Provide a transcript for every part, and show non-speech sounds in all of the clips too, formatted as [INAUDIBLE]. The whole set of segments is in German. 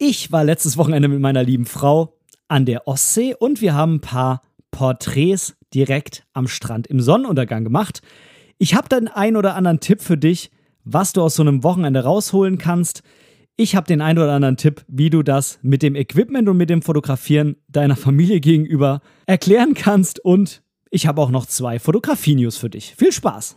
Ich war letztes Wochenende mit meiner lieben Frau an der Ostsee und wir haben ein paar Porträts direkt am Strand im Sonnenuntergang gemacht. Ich habe den einen oder anderen Tipp für dich, was du aus so einem Wochenende rausholen kannst. Ich habe den einen oder anderen Tipp, wie du das mit dem Equipment und mit dem Fotografieren deiner Familie gegenüber erklären kannst. Und ich habe auch noch zwei Fotografie-News für dich. Viel Spaß!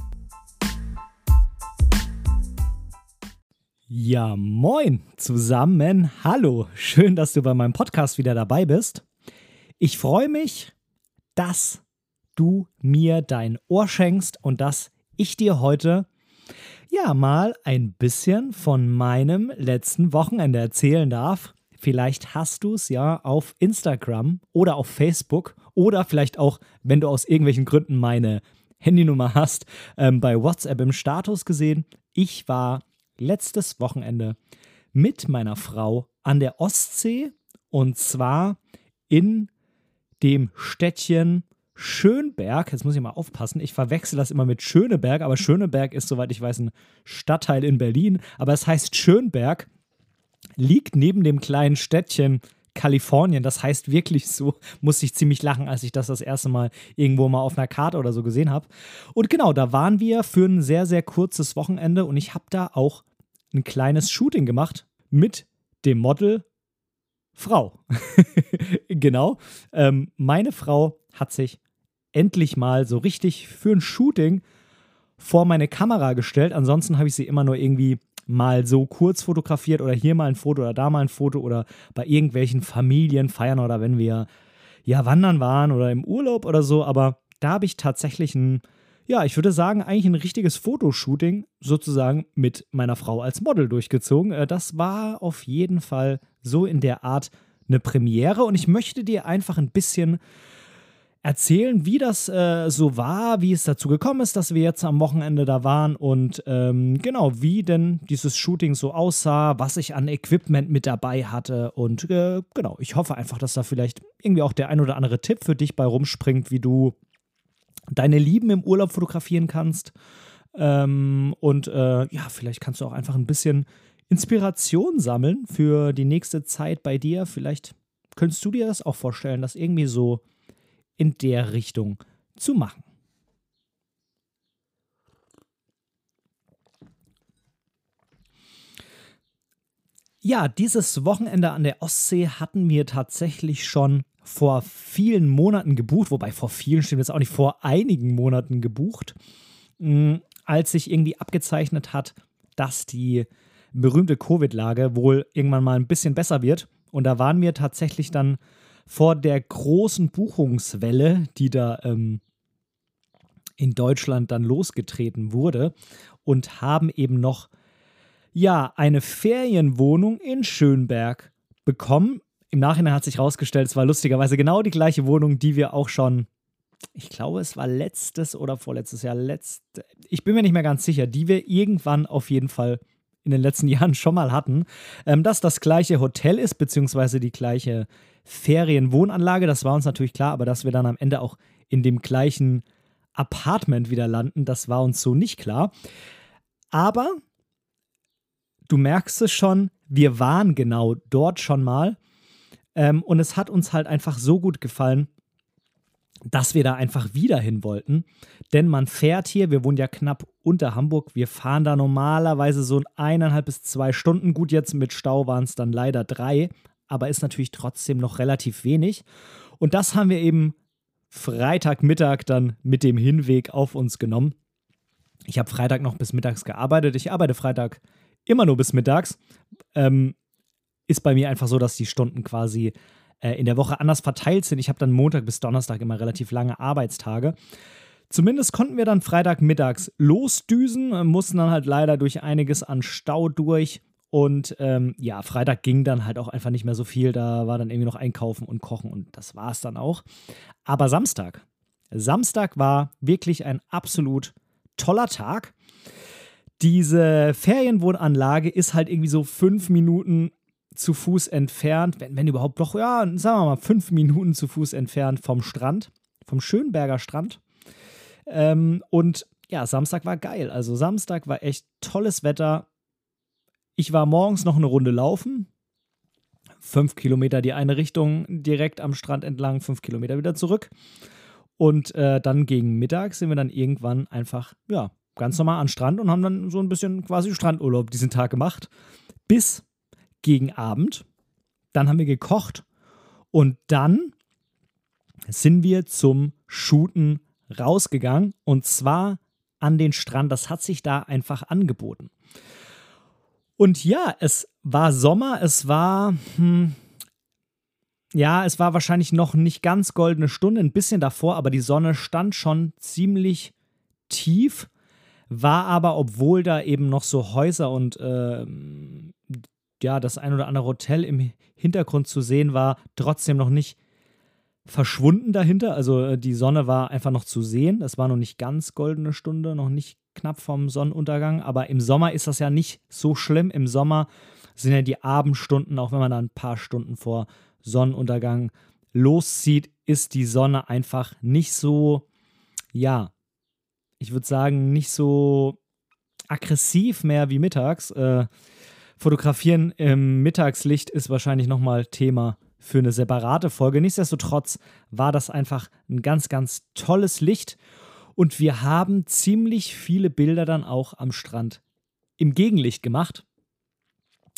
Ja, moin zusammen. Hallo, schön, dass du bei meinem Podcast wieder dabei bist. Ich freue mich, dass du mir dein Ohr schenkst und dass ich dir heute ja mal ein bisschen von meinem letzten Wochenende erzählen darf. Vielleicht hast du es ja auf Instagram oder auf Facebook oder vielleicht auch, wenn du aus irgendwelchen Gründen meine Handynummer hast, ähm, bei WhatsApp im Status gesehen. Ich war letztes Wochenende mit meiner Frau an der Ostsee und zwar in dem Städtchen Schönberg. Jetzt muss ich mal aufpassen, ich verwechsel das immer mit Schöneberg, aber Schöneberg ist, soweit ich weiß, ein Stadtteil in Berlin. Aber es heißt Schönberg, liegt neben dem kleinen Städtchen Kalifornien. Das heißt wirklich so, [LAUGHS] musste ich ziemlich lachen, als ich das das erste Mal irgendwo mal auf einer Karte oder so gesehen habe. Und genau, da waren wir für ein sehr, sehr kurzes Wochenende und ich habe da auch ein kleines Shooting gemacht mit dem Model Frau. [LAUGHS] genau. Ähm, meine Frau hat sich endlich mal so richtig für ein Shooting vor meine Kamera gestellt. Ansonsten habe ich sie immer nur irgendwie mal so kurz fotografiert oder hier mal ein Foto oder da mal ein Foto oder bei irgendwelchen Familienfeiern oder wenn wir ja wandern waren oder im Urlaub oder so. Aber da habe ich tatsächlich ein ja, ich würde sagen, eigentlich ein richtiges Fotoshooting sozusagen mit meiner Frau als Model durchgezogen. Äh, das war auf jeden Fall so in der Art eine Premiere und ich möchte dir einfach ein bisschen erzählen, wie das äh, so war, wie es dazu gekommen ist, dass wir jetzt am Wochenende da waren und ähm, genau, wie denn dieses Shooting so aussah, was ich an Equipment mit dabei hatte und äh, genau, ich hoffe einfach, dass da vielleicht irgendwie auch der ein oder andere Tipp für dich bei rumspringt, wie du deine Lieben im Urlaub fotografieren kannst. Ähm, und äh, ja, vielleicht kannst du auch einfach ein bisschen Inspiration sammeln für die nächste Zeit bei dir. Vielleicht könntest du dir das auch vorstellen, das irgendwie so in der Richtung zu machen. Ja, dieses Wochenende an der Ostsee hatten wir tatsächlich schon vor vielen Monaten gebucht, wobei vor vielen stimmt jetzt auch nicht, vor einigen Monaten gebucht, mm, als sich irgendwie abgezeichnet hat, dass die berühmte Covid-Lage wohl irgendwann mal ein bisschen besser wird. Und da waren wir tatsächlich dann vor der großen Buchungswelle, die da ähm, in Deutschland dann losgetreten wurde und haben eben noch ja eine Ferienwohnung in Schönberg bekommen. Im Nachhinein hat sich herausgestellt, es war lustigerweise genau die gleiche Wohnung, die wir auch schon, ich glaube, es war letztes oder vorletztes Jahr, letzt, ich bin mir nicht mehr ganz sicher, die wir irgendwann auf jeden Fall in den letzten [LAUGHS] Jahren schon mal hatten, ähm, dass das gleiche Hotel ist, beziehungsweise die gleiche Ferienwohnanlage, das war uns natürlich klar, aber dass wir dann am Ende auch in dem gleichen Apartment wieder landen, das war uns so nicht klar. Aber du merkst es schon, wir waren genau dort schon mal ähm, und es hat uns halt einfach so gut gefallen, dass wir da einfach wieder hin wollten. Denn man fährt hier, wir wohnen ja knapp unter Hamburg, wir fahren da normalerweise so eineinhalb bis zwei Stunden. Gut, jetzt mit Stau waren es dann leider drei, aber ist natürlich trotzdem noch relativ wenig. Und das haben wir eben Freitagmittag dann mit dem Hinweg auf uns genommen. Ich habe Freitag noch bis mittags gearbeitet. Ich arbeite Freitag immer nur bis mittags. Ähm, ist bei mir einfach so, dass die Stunden quasi äh, in der Woche anders verteilt sind. Ich habe dann Montag bis Donnerstag immer relativ lange Arbeitstage. Zumindest konnten wir dann Freitagmittags losdüsen, äh, mussten dann halt leider durch einiges an Stau durch Und ähm, ja, Freitag ging dann halt auch einfach nicht mehr so viel. Da war dann irgendwie noch Einkaufen und Kochen und das war es dann auch. Aber Samstag. Samstag war wirklich ein absolut toller Tag. Diese Ferienwohnanlage ist halt irgendwie so fünf Minuten zu Fuß entfernt, wenn, wenn überhaupt doch, ja, sagen wir mal, fünf Minuten zu Fuß entfernt vom Strand, vom Schönberger Strand. Ähm, und ja, Samstag war geil. Also Samstag war echt tolles Wetter. Ich war morgens noch eine Runde laufen. Fünf Kilometer die eine Richtung direkt am Strand entlang, fünf Kilometer wieder zurück. Und äh, dann gegen Mittag sind wir dann irgendwann einfach, ja, ganz normal an Strand und haben dann so ein bisschen quasi Strandurlaub diesen Tag gemacht. Bis gegen Abend. Dann haben wir gekocht und dann sind wir zum Shooten rausgegangen und zwar an den Strand. Das hat sich da einfach angeboten. Und ja, es war Sommer, es war, hm, ja, es war wahrscheinlich noch nicht ganz goldene Stunde, ein bisschen davor, aber die Sonne stand schon ziemlich tief, war aber, obwohl da eben noch so Häuser und äh, ja, das ein oder andere Hotel im Hintergrund zu sehen war, trotzdem noch nicht verschwunden dahinter. Also äh, die Sonne war einfach noch zu sehen. Das war noch nicht ganz goldene Stunde, noch nicht knapp vom Sonnenuntergang. Aber im Sommer ist das ja nicht so schlimm. Im Sommer sind ja die Abendstunden, auch wenn man da ein paar Stunden vor Sonnenuntergang loszieht, ist die Sonne einfach nicht so, ja, ich würde sagen, nicht so aggressiv mehr wie mittags. Äh, Fotografieren im Mittagslicht ist wahrscheinlich nochmal Thema für eine separate Folge. Nichtsdestotrotz war das einfach ein ganz, ganz tolles Licht und wir haben ziemlich viele Bilder dann auch am Strand im Gegenlicht gemacht.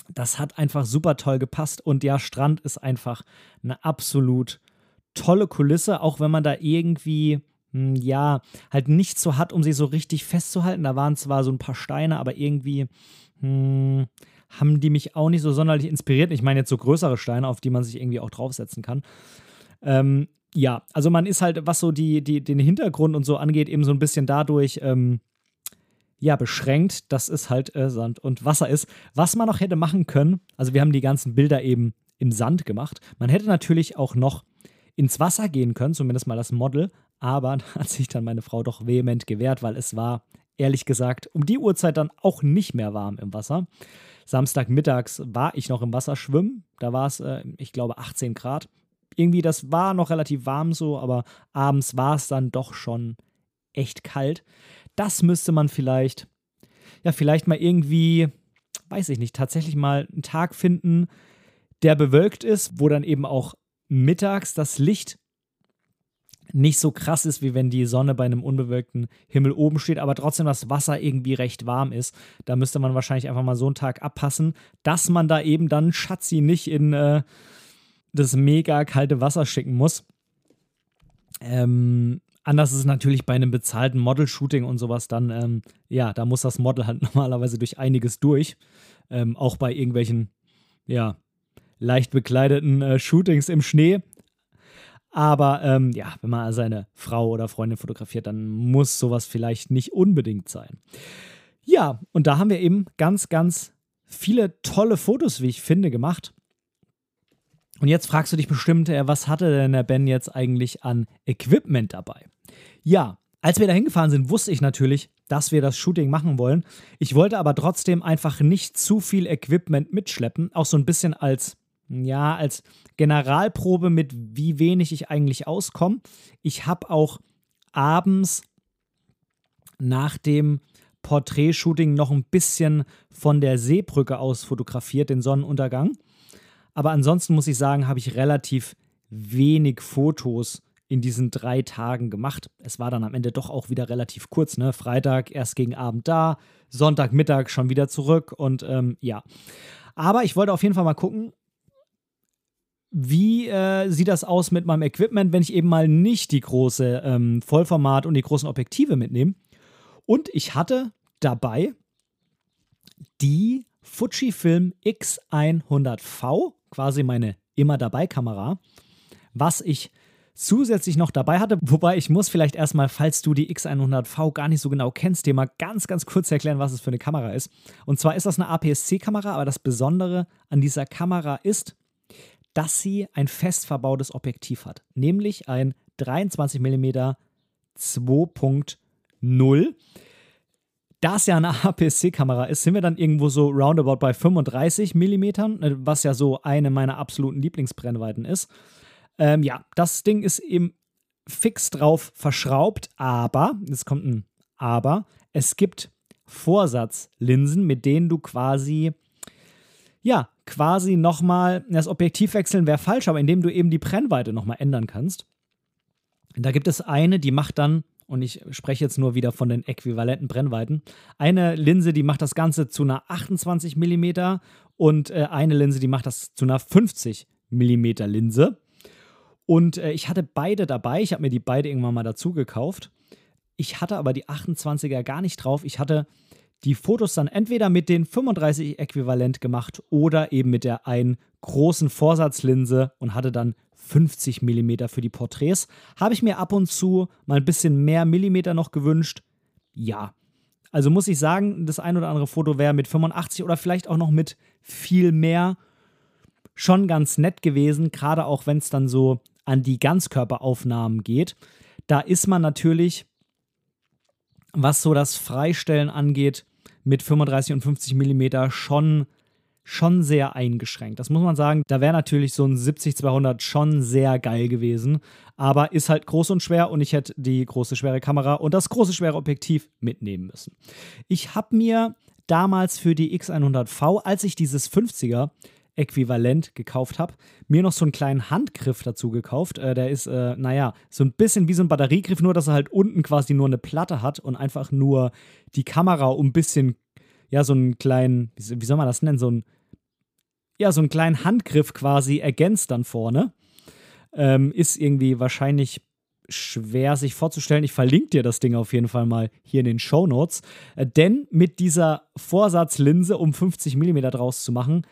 Das hat einfach super toll gepasst und ja, Strand ist einfach eine absolut tolle Kulisse, auch wenn man da irgendwie hm, ja, halt nicht so hat, um sie so richtig festzuhalten. Da waren zwar so ein paar Steine, aber irgendwie hm, haben die mich auch nicht so sonderlich inspiriert. Ich meine jetzt so größere Steine, auf die man sich irgendwie auch draufsetzen kann. Ähm, ja, also man ist halt, was so die, die, den Hintergrund und so angeht, eben so ein bisschen dadurch ähm, ja, beschränkt, dass es halt äh, Sand und Wasser ist. Was man noch hätte machen können, also wir haben die ganzen Bilder eben im Sand gemacht. Man hätte natürlich auch noch ins Wasser gehen können, zumindest mal das Model, aber [LAUGHS] da hat sich dann meine Frau doch vehement gewehrt, weil es war, ehrlich gesagt, um die Uhrzeit dann auch nicht mehr warm im Wasser. Samstagmittags war ich noch im Wasser schwimmen. Da war es, äh, ich glaube, 18 Grad. Irgendwie, das war noch relativ warm so, aber abends war es dann doch schon echt kalt. Das müsste man vielleicht, ja, vielleicht mal irgendwie, weiß ich nicht, tatsächlich mal einen Tag finden, der bewölkt ist, wo dann eben auch mittags das Licht nicht so krass ist, wie wenn die Sonne bei einem unbewölkten Himmel oben steht, aber trotzdem das Wasser irgendwie recht warm ist. Da müsste man wahrscheinlich einfach mal so einen Tag abpassen, dass man da eben dann Schatzi nicht in äh, das mega kalte Wasser schicken muss. Ähm, anders ist es natürlich bei einem bezahlten Model-Shooting und sowas dann, ähm, ja, da muss das Model halt [LAUGHS] normalerweise durch einiges durch. Ähm, auch bei irgendwelchen, ja, leicht bekleideten äh, Shootings im Schnee aber ähm, ja, wenn man seine Frau oder Freundin fotografiert, dann muss sowas vielleicht nicht unbedingt sein. Ja, und da haben wir eben ganz, ganz viele tolle Fotos, wie ich finde, gemacht. Und jetzt fragst du dich bestimmt, äh, was hatte denn der Ben jetzt eigentlich an Equipment dabei? Ja, als wir da hingefahren sind, wusste ich natürlich, dass wir das Shooting machen wollen. Ich wollte aber trotzdem einfach nicht zu viel Equipment mitschleppen, auch so ein bisschen als ja, als Generalprobe mit wie wenig ich eigentlich auskomme. Ich habe auch abends nach dem Porträtshooting noch ein bisschen von der Seebrücke aus fotografiert, den Sonnenuntergang. Aber ansonsten muss ich sagen, habe ich relativ wenig Fotos in diesen drei Tagen gemacht. Es war dann am Ende doch auch wieder relativ kurz. Ne? Freitag erst gegen Abend da, Sonntagmittag schon wieder zurück und ähm, ja. Aber ich wollte auf jeden Fall mal gucken, wie äh, sieht das aus mit meinem Equipment, wenn ich eben mal nicht die große ähm, Vollformat und die großen Objektive mitnehme? Und ich hatte dabei die Fujifilm X100V, quasi meine immer dabei Kamera, was ich zusätzlich noch dabei hatte. Wobei ich muss vielleicht erstmal, falls du die X100V gar nicht so genau kennst, dir mal ganz, ganz kurz erklären, was es für eine Kamera ist. Und zwar ist das eine APS-C-Kamera, aber das Besondere an dieser Kamera ist, dass sie ein fest verbautes Objektiv hat, nämlich ein 23 mm 2.0. Da es ja eine [LAUGHS] APS-C-Kamera ist, sind wir dann irgendwo so roundabout bei 35 mm, was ja so eine meiner absoluten Lieblingsbrennweiten ist. Ähm, ja, das Ding ist eben fix drauf verschraubt, aber, jetzt kommt ein Aber, es gibt Vorsatzlinsen, mit denen du quasi, ja, quasi nochmal, das Objektiv wechseln wäre falsch, aber indem du eben die Brennweite nochmal ändern kannst. Da gibt es eine, die macht dann, und ich spreche jetzt nur wieder von den äquivalenten Brennweiten, eine Linse, die macht das Ganze zu einer 28 mm und äh, eine Linse, die macht das zu einer 50 mm Linse. Und äh, ich hatte beide dabei. Ich habe mir die beide irgendwann mal dazu gekauft. Ich hatte aber die 28er gar nicht drauf. Ich hatte die Fotos dann entweder mit den 35 äquivalent gemacht oder eben mit der einen großen Vorsatzlinse und hatte dann 50 mm für die Porträts. Habe ich mir ab und zu mal ein bisschen mehr Millimeter noch gewünscht? Ja. Also muss ich sagen, das ein oder andere Foto wäre mit 85 oder vielleicht auch noch mit viel mehr schon ganz nett gewesen, gerade auch wenn es dann so an die Ganzkörperaufnahmen geht. Da ist man natürlich, was so das Freistellen angeht, mit 35 und 50 mm schon, schon sehr eingeschränkt. Das muss man sagen. Da wäre natürlich so ein 70-200 schon sehr geil gewesen. Aber ist halt groß und schwer und ich hätte die große schwere Kamera und das große schwere Objektiv mitnehmen müssen. Ich habe mir damals für die X100V, als ich dieses 50er Äquivalent gekauft habe, mir noch so einen kleinen Handgriff dazu gekauft. Äh, der ist, äh, naja, so ein bisschen wie so ein Batteriegriff, nur dass er halt unten quasi nur eine Platte hat und einfach nur die Kamera um ein bisschen, ja, so einen kleinen, wie soll man das nennen, so ein, ja, so einen kleinen Handgriff quasi ergänzt dann vorne. Ähm, ist irgendwie wahrscheinlich schwer sich vorzustellen. Ich verlinke dir das Ding auf jeden Fall mal hier in den Show Notes. Äh, denn mit dieser Vorsatzlinse, um 50 mm draus zu machen,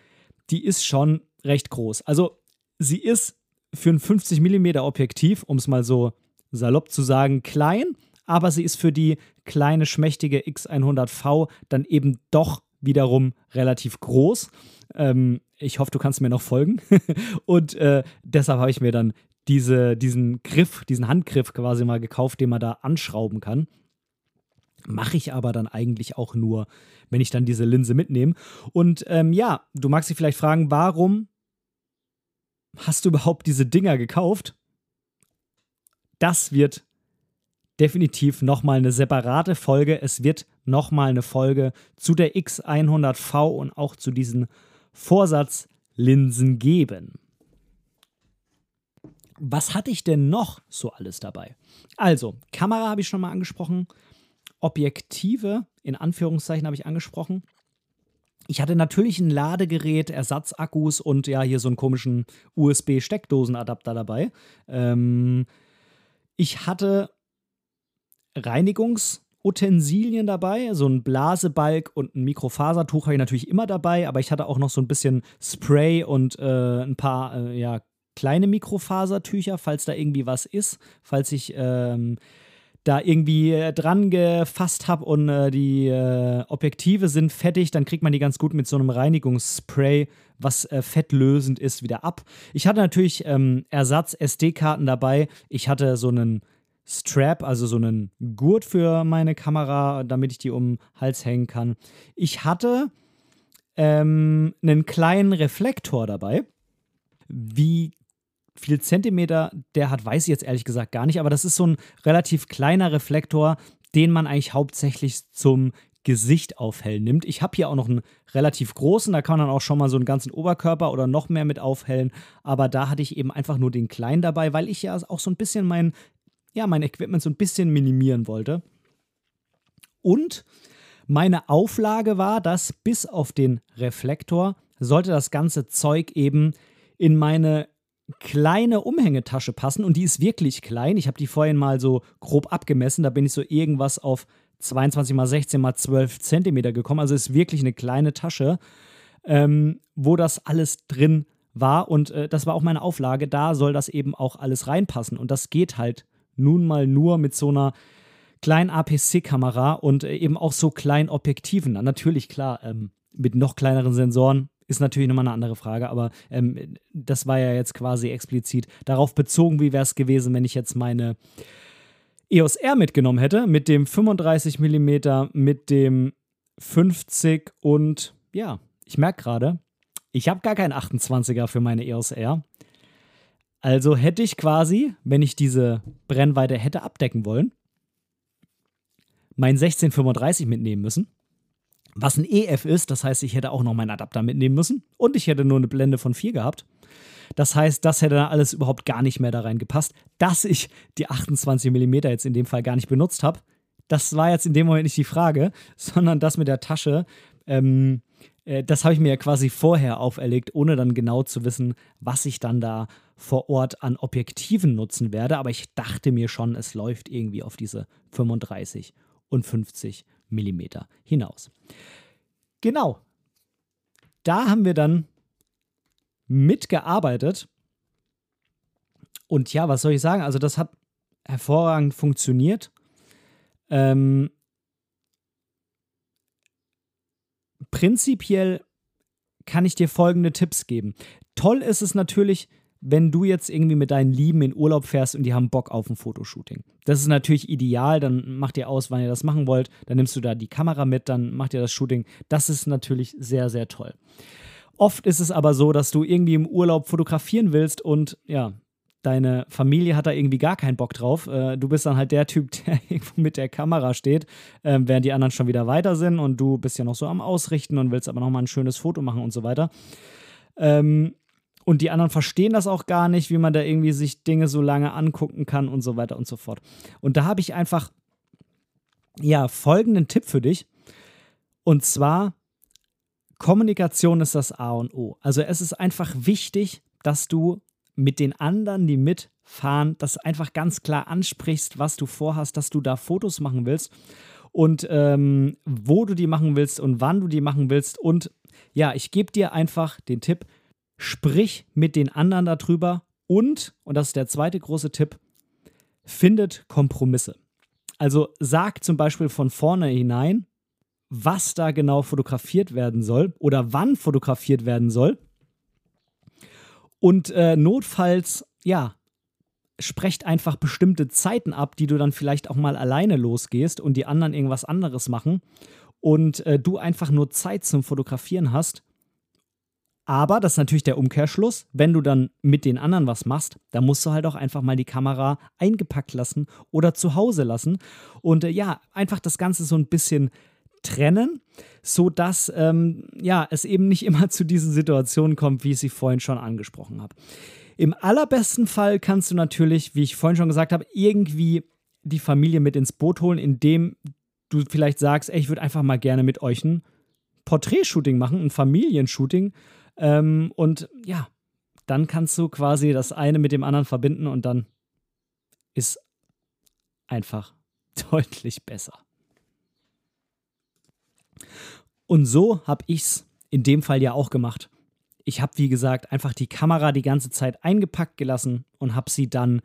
die ist schon recht groß. Also sie ist für ein 50 mm Objektiv, um es mal so salopp zu sagen, klein, aber sie ist für die kleine, schmächtige X100V dann eben doch wiederum relativ groß. Ähm, ich hoffe, du kannst mir noch folgen. [LAUGHS] Und äh, deshalb habe ich mir dann diese, diesen Griff, diesen Handgriff quasi mal gekauft, den man da anschrauben kann. Mache ich aber dann eigentlich auch nur, wenn ich dann diese Linse mitnehme. Und ähm, ja, du magst dich vielleicht fragen, warum hast du überhaupt diese Dinger gekauft? Das wird definitiv nochmal eine separate Folge. Es wird nochmal eine Folge zu der X100V und auch zu diesen Vorsatzlinsen geben. Was hatte ich denn noch so alles dabei? Also, Kamera habe ich schon mal angesprochen. Objektive, in Anführungszeichen habe ich angesprochen. Ich hatte natürlich ein Ladegerät, Ersatzakkus und ja, hier so einen komischen USB-Steckdosenadapter dabei. Ähm, ich hatte Reinigungsutensilien dabei, so ein Blasebalg und ein Mikrofasertuch habe ich natürlich immer dabei, aber ich hatte auch noch so ein bisschen Spray und äh, ein paar äh, ja, kleine Mikrofasertücher, falls da irgendwie was ist, falls ich ähm, da irgendwie äh, dran gefasst habe und äh, die äh, Objektive sind fettig, dann kriegt man die ganz gut mit so einem Reinigungsspray, was äh, fettlösend ist, wieder ab. Ich hatte natürlich ähm, Ersatz-SD-Karten dabei. Ich hatte so einen Strap, also so einen Gurt für meine Kamera, damit ich die um den Hals hängen kann. Ich hatte ähm, einen kleinen Reflektor dabei. Wie viel Zentimeter der hat, weiß ich jetzt ehrlich gesagt gar nicht, aber das ist so ein relativ kleiner Reflektor, den man eigentlich hauptsächlich zum Gesicht aufhellen nimmt. Ich habe hier auch noch einen relativ großen, da kann man dann auch schon mal so einen ganzen Oberkörper oder noch mehr mit aufhellen, aber da hatte ich eben einfach nur den kleinen dabei, weil ich ja auch so ein bisschen mein, ja, mein Equipment so ein bisschen minimieren wollte. Und meine Auflage war, dass bis auf den Reflektor sollte das ganze Zeug eben in meine kleine Umhängetasche passen und die ist wirklich klein. Ich habe die vorhin mal so grob abgemessen. Da bin ich so irgendwas auf 22 mal 16 mal 12 Zentimeter gekommen. Also ist wirklich eine kleine Tasche, ähm, wo das alles drin war und äh, das war auch meine Auflage, da soll das eben auch alles reinpassen. Und das geht halt nun mal nur mit so einer kleinen APC-Kamera und äh, eben auch so kleinen Objektiven. Natürlich, klar, ähm, mit noch kleineren Sensoren ist natürlich nochmal eine andere Frage, aber ähm, das war ja jetzt quasi explizit darauf bezogen, wie wäre es gewesen, wenn ich jetzt meine EOS R mitgenommen hätte, mit dem 35 mm, mit dem 50 und ja, ich merke gerade, ich habe gar keinen 28er für meine EOS R. Also hätte ich quasi, wenn ich diese Brennweite hätte abdecken wollen, mein 1635 mitnehmen müssen. Was ein EF ist, das heißt, ich hätte auch noch meinen Adapter mitnehmen müssen und ich hätte nur eine Blende von 4 gehabt. Das heißt, das hätte dann alles überhaupt gar nicht mehr da reingepasst. Dass ich die 28 mm jetzt in dem Fall gar nicht benutzt habe, das war jetzt in dem Moment nicht die Frage, [LAUGHS] sondern das mit der Tasche, ähm, äh, das habe ich mir ja quasi vorher auferlegt, ohne dann genau zu wissen, was ich dann da vor Ort an Objektiven nutzen werde. Aber ich dachte mir schon, es läuft irgendwie auf diese 35 und 50 mm hinaus. Genau. Da haben wir dann mitgearbeitet. Und ja, was soll ich sagen? Also, das hat hervorragend funktioniert. Ähm, prinzipiell kann ich dir folgende Tipps geben. Toll ist es natürlich, wenn du jetzt irgendwie mit deinen Lieben in Urlaub fährst und die haben Bock auf ein Fotoshooting. Das ist natürlich ideal, dann macht ihr aus, wann ihr das machen wollt, dann nimmst du da die Kamera mit, dann macht ihr das Shooting. Das ist natürlich sehr, sehr toll. Oft ist es aber so, dass du irgendwie im Urlaub fotografieren willst und ja, deine Familie hat da irgendwie gar keinen Bock drauf. Äh, du bist dann halt der Typ, [LAUGHS] der irgendwo mit der Kamera steht, äh, während die anderen schon wieder weiter sind und du bist ja noch so am Ausrichten und willst aber noch mal ein schönes Foto machen und so weiter. Ähm, und die anderen verstehen das auch gar nicht, wie man da irgendwie sich Dinge so lange angucken kann und so weiter und so fort. Und da habe ich einfach, ja, folgenden Tipp für dich. Und zwar, Kommunikation ist das A und O. Also es ist einfach wichtig, dass du mit den anderen, die mitfahren, das einfach ganz klar ansprichst, was du vorhast, dass du da Fotos machen willst und ähm, wo du die machen willst und wann du die machen willst. Und ja, ich gebe dir einfach den Tipp, sprich mit den anderen darüber und, und das ist der zweite große Tipp, findet Kompromisse. Also sag zum Beispiel von vorne hinein, was da genau fotografiert werden soll oder wann fotografiert werden soll. Und äh, notfalls, ja, sprecht einfach bestimmte Zeiten ab, die du dann vielleicht auch mal alleine losgehst und die anderen irgendwas anderes machen und äh, du einfach nur Zeit zum Fotografieren hast aber das ist natürlich der Umkehrschluss. Wenn du dann mit den anderen was machst, dann musst du halt auch einfach mal die Kamera eingepackt lassen oder zu Hause lassen. Und äh, ja, einfach das Ganze so ein bisschen trennen, sodass ähm, ja, es eben nicht [LAUGHS] immer zu diesen Situationen kommt, wie ich sie vorhin schon angesprochen habe. Im allerbesten Fall kannst du natürlich, wie ich vorhin schon gesagt habe, irgendwie die Familie mit ins Boot holen, indem du vielleicht sagst, ey, ich würde einfach mal gerne mit euch ein Porträtshooting machen, ein Familienshooting ähm, und ja, dann kannst du quasi das eine mit dem anderen verbinden und dann ist einfach [LAUGHS] deutlich besser. Und so habe ich es in dem Fall ja auch gemacht. Ich habe, wie gesagt, einfach die Kamera die ganze Zeit eingepackt gelassen und habe sie dann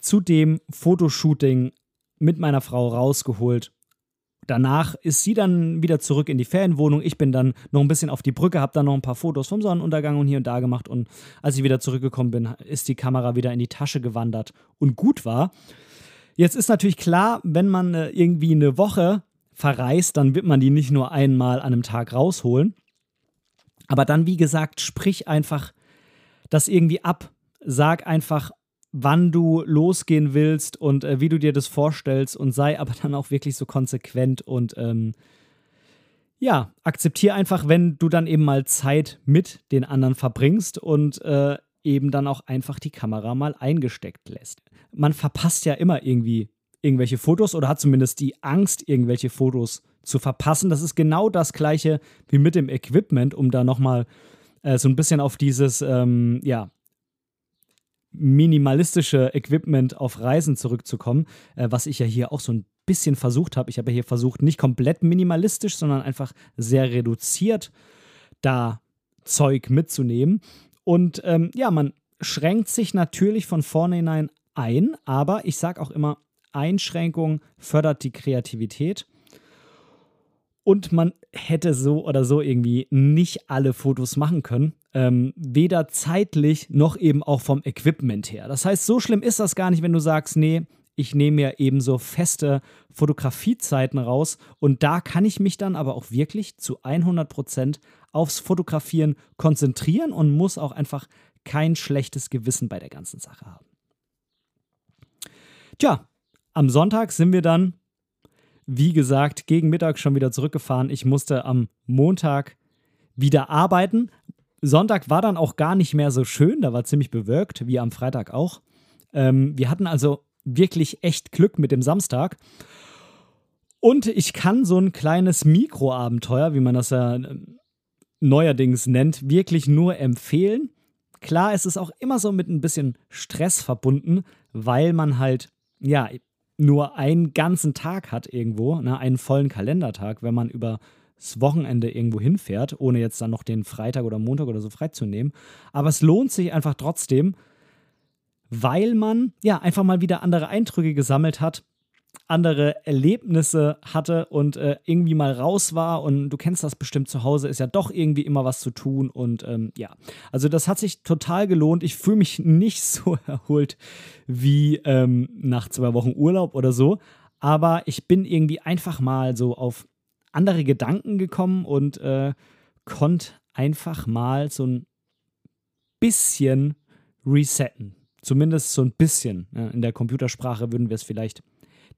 zu dem Fotoshooting mit meiner Frau rausgeholt Danach ist sie dann wieder zurück in die Ferienwohnung. Ich bin dann noch ein bisschen auf die Brücke, habe dann noch ein paar Fotos vom Sonnenuntergang und hier und da gemacht. Und als ich wieder zurückgekommen bin, ist die Kamera wieder in die Tasche gewandert und gut war. Jetzt ist natürlich klar, wenn man äh, irgendwie eine Woche verreist, dann wird man die nicht nur einmal an einem Tag rausholen. Aber dann, wie gesagt, sprich einfach das irgendwie ab. Sag einfach, wann du losgehen willst und äh, wie du dir das vorstellst und sei aber dann auch wirklich so konsequent und ähm, ja, akzeptiere einfach, wenn du dann eben mal Zeit mit den anderen verbringst und äh, eben dann auch einfach die Kamera mal eingesteckt lässt. Man verpasst ja immer irgendwie irgendwelche Fotos oder hat zumindest die Angst, irgendwelche Fotos zu verpassen. Das ist genau das gleiche wie mit dem Equipment, um da nochmal äh, so ein bisschen auf dieses, ähm, ja, minimalistische Equipment auf Reisen zurückzukommen, äh, was ich ja hier auch so ein bisschen versucht habe. Ich habe ja hier versucht, nicht komplett minimalistisch, sondern einfach sehr reduziert da Zeug mitzunehmen. Und ähm, ja, man schränkt sich natürlich von vornherein ein, aber ich sage auch immer, Einschränkung fördert die Kreativität. Und man hätte so oder so irgendwie nicht alle Fotos machen können. Ähm, weder zeitlich noch eben auch vom Equipment her. Das heißt, so schlimm ist das gar nicht, wenn du sagst, nee, ich nehme mir eben so feste Fotografiezeiten raus und da kann ich mich dann aber auch wirklich zu 100 Prozent aufs Fotografieren konzentrieren und muss auch einfach kein schlechtes Gewissen bei der ganzen Sache haben. Tja, am Sonntag sind wir dann, wie gesagt, gegen Mittag schon wieder zurückgefahren. Ich musste am Montag wieder arbeiten. Sonntag war dann auch gar nicht mehr so schön, da war ziemlich bewölkt, wie am Freitag auch. Ähm, wir hatten also wirklich echt Glück mit dem Samstag. Und ich kann so ein kleines Mikroabenteuer, wie man das ja ähm, neuerdings nennt, wirklich nur empfehlen. Klar, es ist auch immer so mit ein bisschen Stress verbunden, weil man halt, ja, nur einen ganzen Tag hat irgendwo, ne, einen vollen Kalendertag, wenn man über das Wochenende irgendwo hinfährt, ohne jetzt dann noch den Freitag oder Montag oder so freizunehmen. Aber es lohnt sich einfach trotzdem, weil man ja einfach mal wieder andere Eindrücke gesammelt hat, andere Erlebnisse hatte und äh, irgendwie mal raus war und du kennst das bestimmt zu Hause, ist ja doch irgendwie immer was zu tun und ähm, ja, also das hat sich total gelohnt. Ich fühle mich nicht so [LAUGHS] erholt wie ähm, nach zwei Wochen Urlaub oder so, aber ich bin irgendwie einfach mal so auf andere Gedanken gekommen und äh, konnte einfach mal so ein bisschen resetten. Zumindest so ein bisschen. In der Computersprache würden wir es vielleicht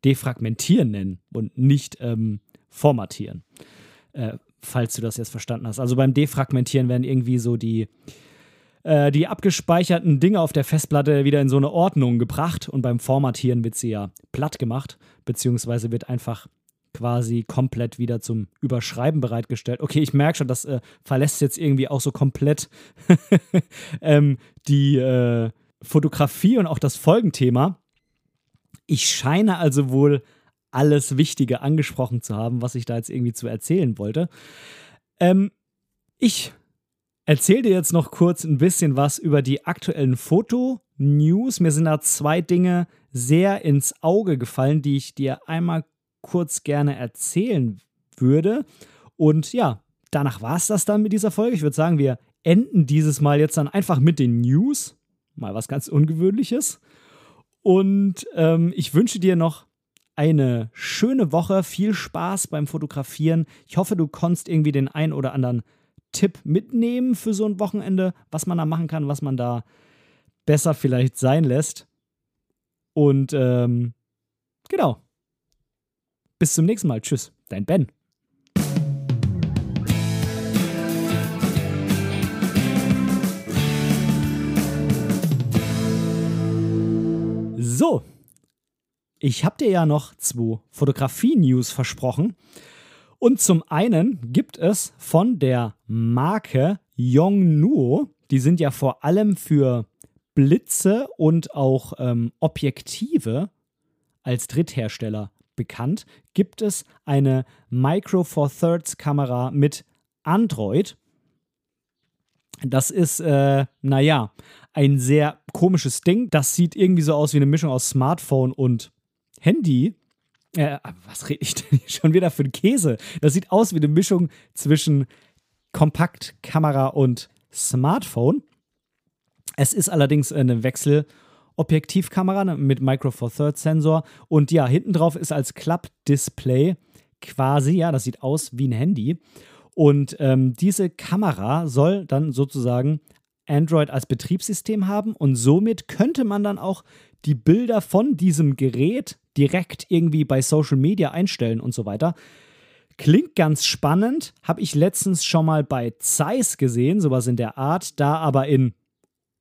defragmentieren nennen und nicht ähm, formatieren. Äh, falls du das jetzt verstanden hast. Also beim Defragmentieren werden irgendwie so die, äh, die abgespeicherten Dinge auf der Festplatte wieder in so eine Ordnung gebracht und beim Formatieren wird sie ja platt gemacht, beziehungsweise wird einfach quasi komplett wieder zum Überschreiben bereitgestellt. Okay, ich merke schon, das äh, verlässt jetzt irgendwie auch so komplett [LAUGHS] ähm, die, äh, Fotografie und auch das Folgenthema. Ich scheine also wohl alles Wichtige angesprochen zu haben, was ich da jetzt irgendwie zu erzählen wollte. Ähm, ich erzähle dir jetzt noch kurz ein bisschen was über die aktuellen Foto-News. Mir sind da zwei Dinge sehr ins Auge gefallen, die ich dir einmal kurz gerne erzählen würde. Und ja, danach war es das dann mit dieser Folge. Ich würde sagen, wir enden dieses Mal jetzt dann einfach mit den News mal was ganz Ungewöhnliches. Und ähm, ich wünsche dir noch eine schöne Woche, viel Spaß beim Fotografieren. Ich hoffe, du konntest irgendwie den ein oder anderen Tipp mitnehmen für so ein Wochenende, was man da machen kann, was man da besser vielleicht sein lässt. Und ähm, genau. Bis zum nächsten Mal. Tschüss, dein Ben. Ich habe dir ja noch zwei Fotografie-News versprochen. Und zum einen gibt es von der Marke Yongnuo, die sind ja vor allem für Blitze und auch ähm, Objektive als Dritthersteller bekannt, gibt es eine Micro Four Thirds Kamera mit Android. Das ist, äh, naja, ein sehr komisches Ding. Das sieht irgendwie so aus wie eine Mischung aus Smartphone und Handy. Äh, was rede ich denn hier schon wieder für einen Käse? Das sieht aus wie eine Mischung zwischen Kompaktkamera und Smartphone. Es ist allerdings eine Wechselobjektivkamera mit Micro Four Third Sensor und ja, hinten drauf ist als Klappdisplay quasi, ja, das sieht aus wie ein Handy. Und ähm, diese Kamera soll dann sozusagen Android als Betriebssystem haben und somit könnte man dann auch die Bilder von diesem Gerät direkt irgendwie bei Social Media einstellen und so weiter. Klingt ganz spannend, habe ich letztens schon mal bei Zeiss gesehen, sowas in der Art, da aber in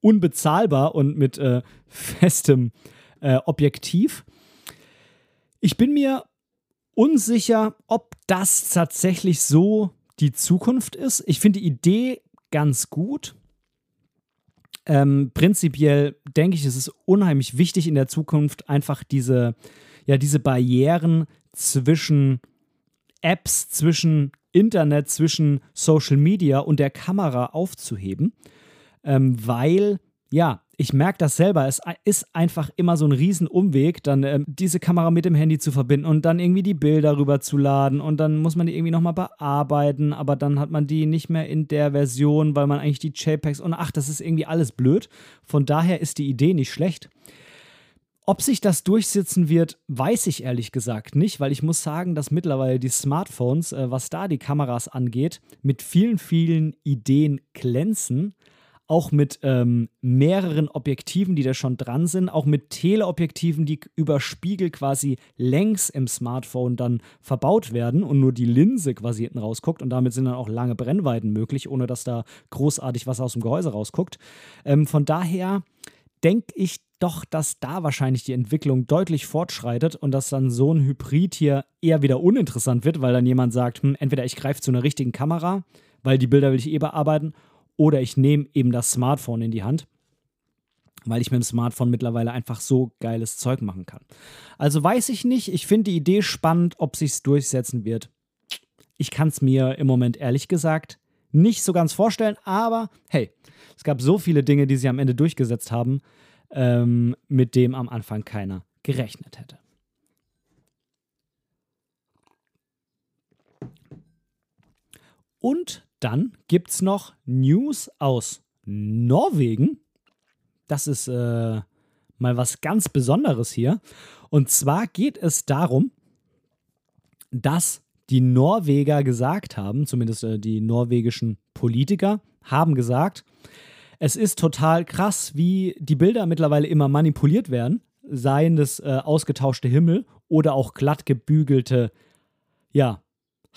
unbezahlbar und mit äh, [LAUGHS] festem äh, Objektiv. Ich bin mir unsicher, ob das tatsächlich so die Zukunft ist. Ich finde die Idee ganz gut. Ähm, prinzipiell denke ich, es ist unheimlich wichtig in der Zukunft, einfach diese, ja, diese Barrieren zwischen Apps, zwischen Internet, zwischen Social Media und der Kamera aufzuheben. ähm, weil, ja, ich merke das selber. Es ist einfach immer so ein Riesenumweg, dann ähm, diese Kamera mit dem Handy zu verbinden und dann irgendwie die Bilder rüberzuladen und dann muss man die irgendwie nochmal bearbeiten, aber dann hat man die nicht mehr in der Version, weil man eigentlich die JPEGs und ach, das ist irgendwie alles blöd. Von daher ist die Idee nicht schlecht. Ob sich das durchsetzen wird, weiß ich ehrlich gesagt nicht, weil ich muss sagen, dass mittlerweile die Smartphones, äh, was da die Kameras angeht, mit vielen, vielen Ideen glänzen auch mit ähm, mehreren Objektiven, die da schon dran sind, auch mit Teleobjektiven, die über Spiegel quasi längs im Smartphone dann verbaut werden und nur die Linse quasi hinten rausguckt und damit sind dann auch lange Brennweiten möglich, ohne dass da großartig was aus dem Gehäuse rausguckt. Ähm, von daher denke ich doch, dass da wahrscheinlich die Entwicklung deutlich fortschreitet und dass dann so ein Hybrid hier eher wieder uninteressant wird, weil dann jemand sagt, hm, entweder ich greife zu einer richtigen Kamera, weil die Bilder will ich eh bearbeiten, oder ich nehme eben das Smartphone in die Hand, weil ich mit dem Smartphone mittlerweile einfach so geiles Zeug machen kann. Also weiß ich nicht. Ich finde die Idee spannend, ob sich es durchsetzen wird. Ich kann es mir im Moment ehrlich gesagt nicht so ganz vorstellen, aber hey, es gab so viele Dinge, die sie am Ende durchgesetzt haben, ähm, mit dem am Anfang keiner gerechnet hätte. Und dann gibt es noch News aus Norwegen. Das ist äh, mal was ganz Besonderes hier. Und zwar geht es darum, dass die Norweger gesagt haben, zumindest äh, die norwegischen Politiker haben gesagt, es ist total krass, wie die Bilder mittlerweile immer manipuliert werden, seien es äh, ausgetauschte Himmel oder auch glatt gebügelte ja,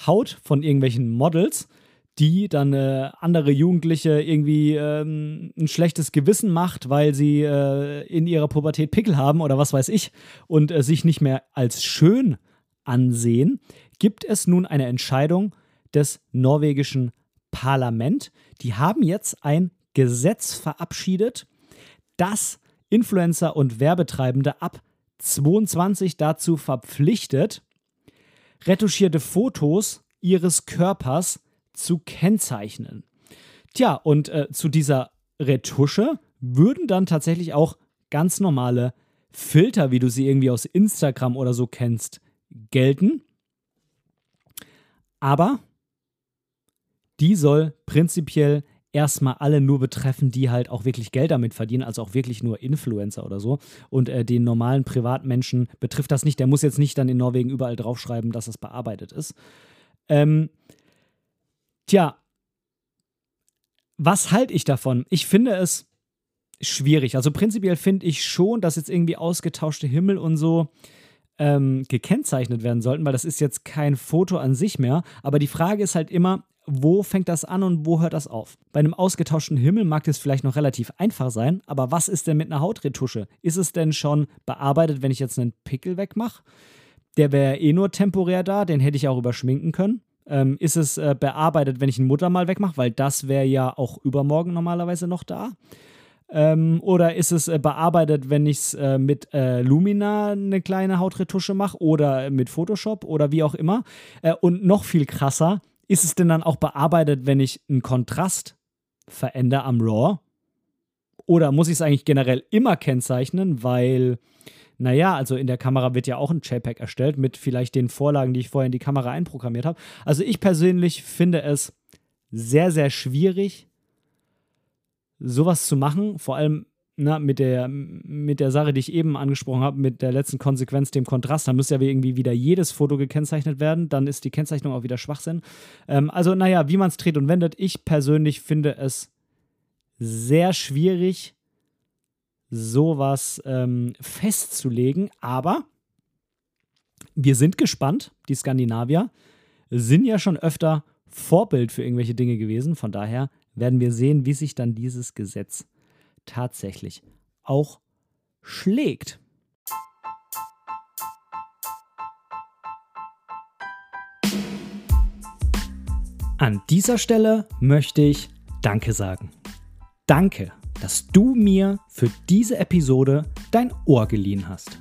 Haut von irgendwelchen Models die dann äh, andere Jugendliche irgendwie ähm, ein schlechtes Gewissen macht, weil sie äh, in ihrer Pubertät Pickel haben oder was weiß ich und äh, sich nicht mehr als schön ansehen, gibt es nun eine Entscheidung des norwegischen Parlament. Die haben jetzt ein Gesetz verabschiedet, das Influencer und Werbetreibende ab 22 dazu verpflichtet, retuschierte Fotos ihres Körpers zu kennzeichnen. Tja, und äh, zu dieser Retusche würden dann tatsächlich auch ganz normale Filter, wie du sie irgendwie aus Instagram oder so kennst, gelten. Aber die soll prinzipiell erstmal alle nur betreffen, die halt auch wirklich Geld damit verdienen, also auch wirklich nur Influencer oder so. Und äh, den normalen Privatmenschen betrifft das nicht. Der muss jetzt nicht dann in Norwegen überall draufschreiben, dass es bearbeitet ist. Ähm, Tja, was halte ich davon? Ich finde es schwierig. Also prinzipiell finde ich schon, dass jetzt irgendwie ausgetauschte Himmel und so ähm, gekennzeichnet werden sollten, weil das ist jetzt kein Foto an sich mehr. Aber die Frage ist halt immer, wo fängt das an und wo hört das auf? Bei einem ausgetauschten Himmel mag es vielleicht noch relativ einfach sein, aber was ist denn mit einer Hautretusche? Ist es denn schon bearbeitet, wenn ich jetzt einen Pickel wegmache? Der wäre eh nur temporär da, den hätte ich auch überschminken können. Ähm, ist es äh, bearbeitet, wenn ich ein Muttermal wegmache? Weil das wäre ja auch übermorgen normalerweise noch da. Ähm, oder ist es äh, bearbeitet, wenn ich es äh, mit äh, Lumina eine kleine Hautretusche mache oder mit Photoshop oder wie auch immer? Äh, und noch viel krasser, ist es denn dann auch bearbeitet, wenn ich einen Kontrast verändere am RAW? Oder muss ich es eigentlich generell immer kennzeichnen, weil naja, also in der Kamera wird ja auch ein JPEG erstellt mit vielleicht den Vorlagen, die ich vorher in die Kamera einprogrammiert habe. Also ich persönlich finde es sehr, sehr schwierig, sowas zu machen, vor allem na, mit, der, mit der Sache, die ich eben angesprochen habe, mit der letzten Konsequenz, dem Kontrast, da muss ja irgendwie wieder jedes Foto gekennzeichnet werden, dann ist die Kennzeichnung auch wieder Schwachsinn. Ähm, also, naja, wie man es dreht und wendet, ich persönlich finde es sehr schwierig, sowas ähm, festzulegen. Aber wir sind gespannt. Die Skandinavier sind ja schon öfter Vorbild für irgendwelche Dinge gewesen. Von daher werden wir sehen, wie sich dann dieses Gesetz tatsächlich auch schlägt. An dieser Stelle möchte ich Danke sagen. Danke dass du mir für diese Episode dein Ohr geliehen hast.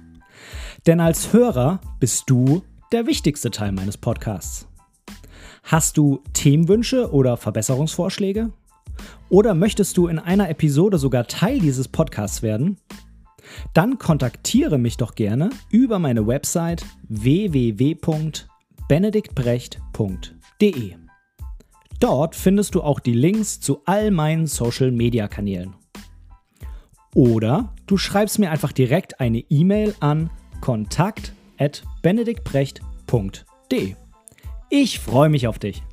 Denn als Hörer bist du der wichtigste Teil meines Podcasts. Hast du Themenwünsche oder Verbesserungsvorschläge? Oder möchtest du in einer Episode sogar Teil dieses Podcasts werden? Dann kontaktiere mich doch gerne über meine Website www.benediktbrecht.de. Dort findest du auch die Links zu all meinen Social-Media-Kanälen. Oder du schreibst mir einfach direkt eine E-Mail an kontakt@benediktbrecht.de. Ich freue mich auf dich.